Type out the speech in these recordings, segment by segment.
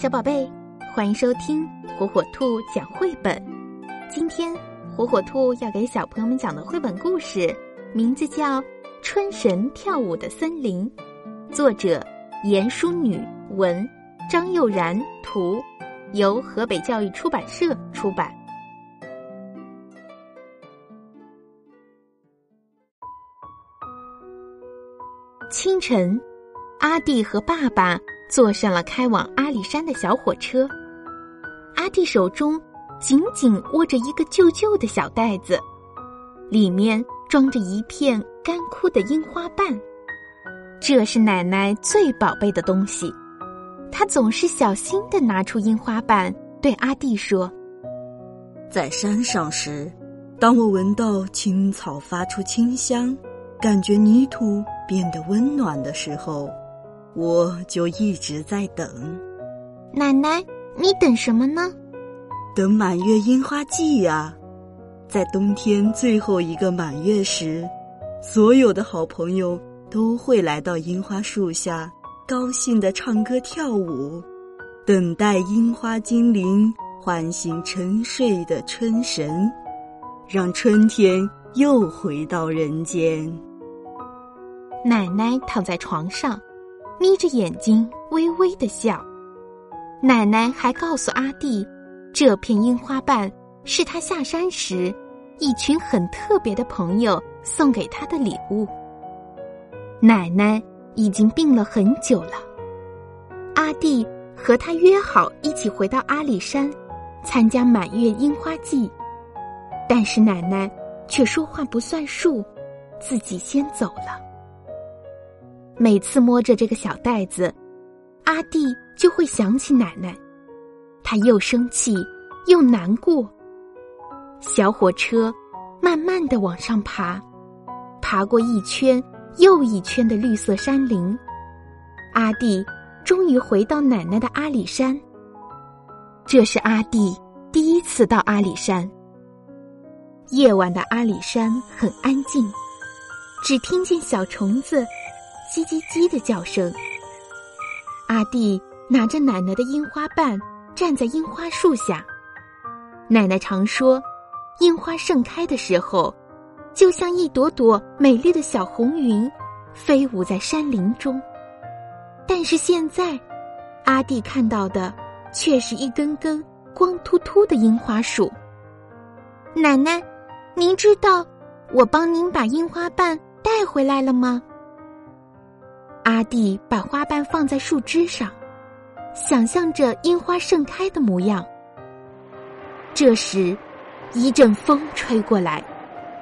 小宝贝，欢迎收听火火兔讲绘本。今天火火兔要给小朋友们讲的绘本故事，名字叫《春神跳舞的森林》，作者严淑女文，张佑然图，由河北教育出版社出版。清晨，阿弟和爸爸。坐上了开往阿里山的小火车，阿弟手中紧紧握着一个旧旧的小袋子，里面装着一片干枯的樱花瓣。这是奶奶最宝贝的东西，她总是小心的拿出樱花瓣，对阿弟说：“在山上时，当我闻到青草发出清香，感觉泥土变得温暖的时候。”我就一直在等，奶奶，你等什么呢？等满月樱花季呀，在冬天最后一个满月时，所有的好朋友都会来到樱花树下，高兴的唱歌跳舞，等待樱花精灵唤醒沉睡的春神，让春天又回到人间。奶奶躺在床上。眯着眼睛，微微的笑。奶奶还告诉阿弟，这片樱花瓣是他下山时，一群很特别的朋友送给他的礼物。奶奶已经病了很久了，阿弟和他约好一起回到阿里山，参加满月樱花季，但是奶奶却说话不算数，自己先走了。每次摸着这个小袋子，阿弟就会想起奶奶，他又生气又难过。小火车慢慢的往上爬，爬过一圈又一圈的绿色山林，阿弟终于回到奶奶的阿里山。这是阿弟第一次到阿里山。夜晚的阿里山很安静，只听见小虫子。叽叽叽的叫声。阿弟拿着奶奶的樱花瓣，站在樱花树下。奶奶常说，樱花盛开的时候，就像一朵朵美丽的小红云，飞舞在山林中。但是现在，阿弟看到的，却是一根根光秃秃的樱花树。奶奶，您知道我帮您把樱花瓣带回来了吗？阿弟把花瓣放在树枝上，想象着樱花盛开的模样。这时，一阵风吹过来，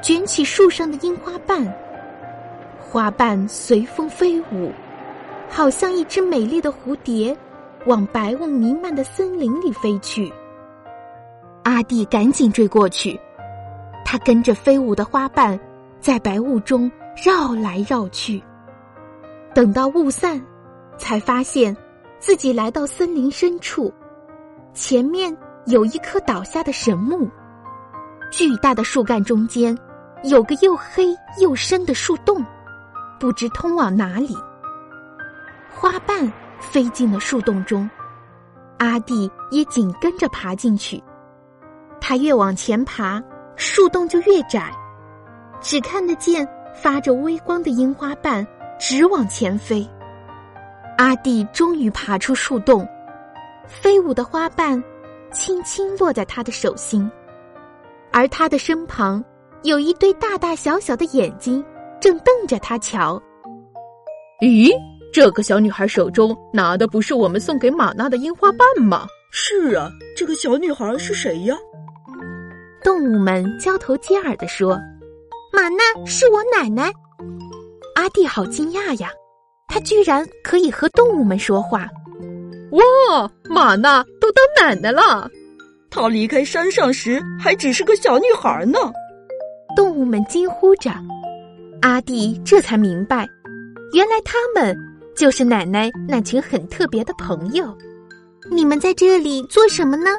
卷起树上的樱花瓣，花瓣随风飞舞，好像一只美丽的蝴蝶，往白雾弥漫的森林里飞去。阿弟赶紧追过去，他跟着飞舞的花瓣，在白雾中绕来绕去。等到雾散，才发现自己来到森林深处，前面有一棵倒下的神木，巨大的树干中间有个又黑又深的树洞，不知通往哪里。花瓣飞进了树洞中，阿弟也紧跟着爬进去。他越往前爬，树洞就越窄，只看得见发着微光的樱花瓣。直往前飞，阿弟终于爬出树洞，飞舞的花瓣轻轻落在他的手心，而他的身旁有一对大大小小的眼睛，正瞪着他瞧。咦，这个小女孩手中拿的不是我们送给玛娜的樱花瓣吗？是啊，这个小女孩是谁呀？动物们交头接耳地说：“玛娜是我奶奶。”阿弟好惊讶呀，他居然可以和动物们说话！哇，玛娜都当奶奶了！她离开山上时还只是个小女孩呢。动物们惊呼着，阿弟这才明白，原来他们就是奶奶那群很特别的朋友。你们在这里做什么呢？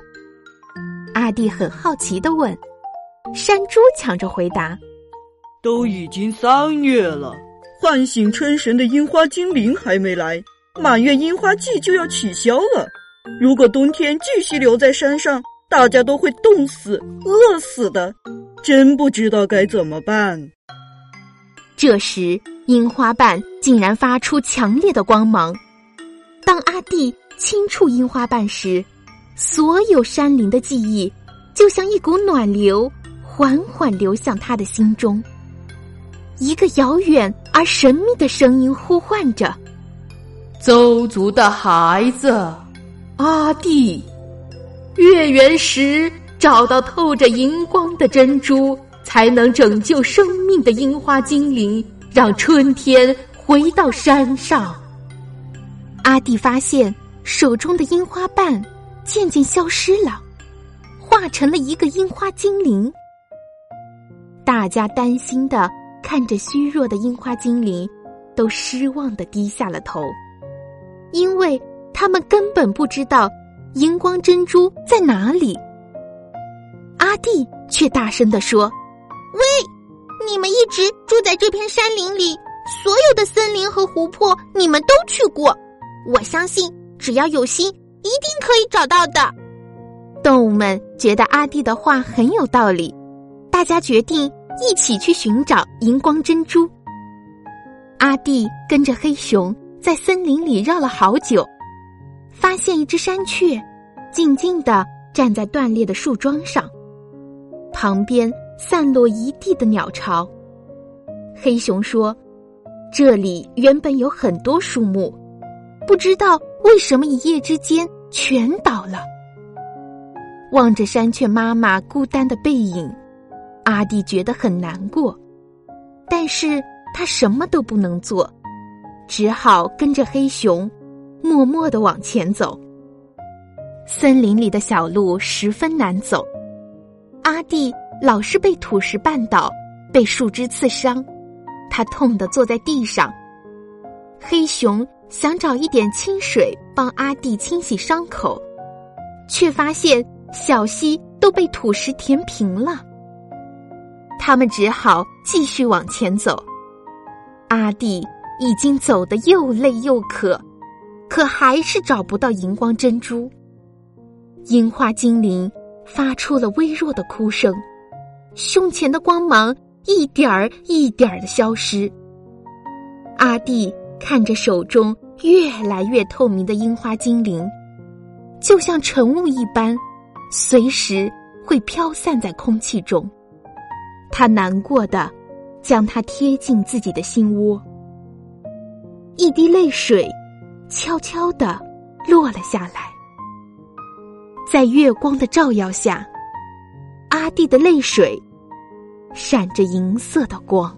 阿弟很好奇的问。山猪抢着回答：“都已经三月了。”唤醒春神的樱花精灵还没来，满月樱花季就要取消了。如果冬天继续留在山上，大家都会冻死、饿死的，真不知道该怎么办。这时，樱花瓣竟然发出强烈的光芒。当阿弟轻触樱花瓣时，所有山林的记忆就像一股暖流，缓缓流向他的心中。一个遥远而神秘的声音呼唤着：“邹族的孩子，阿弟，月圆时找到透着银光的珍珠，才能拯救生命的樱花精灵，让春天回到山上。”阿弟发现手中的樱花瓣渐渐消失了，化成了一个樱花精灵。大家担心的。看着虚弱的樱花精灵，都失望的低下了头，因为他们根本不知道荧光珍珠在哪里。阿弟却大声的说：“喂，你们一直住在这片山林里，所有的森林和湖泊你们都去过，我相信只要有心，一定可以找到的。”动物们觉得阿弟的话很有道理，大家决定。一起去寻找荧光珍珠。阿弟跟着黑熊在森林里绕了好久，发现一只山雀，静静的站在断裂的树桩上，旁边散落一地的鸟巢。黑熊说：“这里原本有很多树木，不知道为什么一夜之间全倒了。”望着山雀妈妈孤单的背影。阿弟觉得很难过，但是他什么都不能做，只好跟着黑熊，默默的往前走。森林里的小路十分难走，阿弟老是被土石绊倒，被树枝刺伤，他痛得坐在地上。黑熊想找一点清水帮阿弟清洗伤口，却发现小溪都被土石填平了。他们只好继续往前走。阿弟已经走得又累又渴，可还是找不到荧光珍珠。樱花精灵发出了微弱的哭声，胸前的光芒一点儿一点儿的消失。阿弟看着手中越来越透明的樱花精灵，就像晨雾一般，随时会飘散在空气中。他难过的，将它贴近自己的心窝。一滴泪水，悄悄的落了下来。在月光的照耀下，阿弟的泪水闪着银色的光。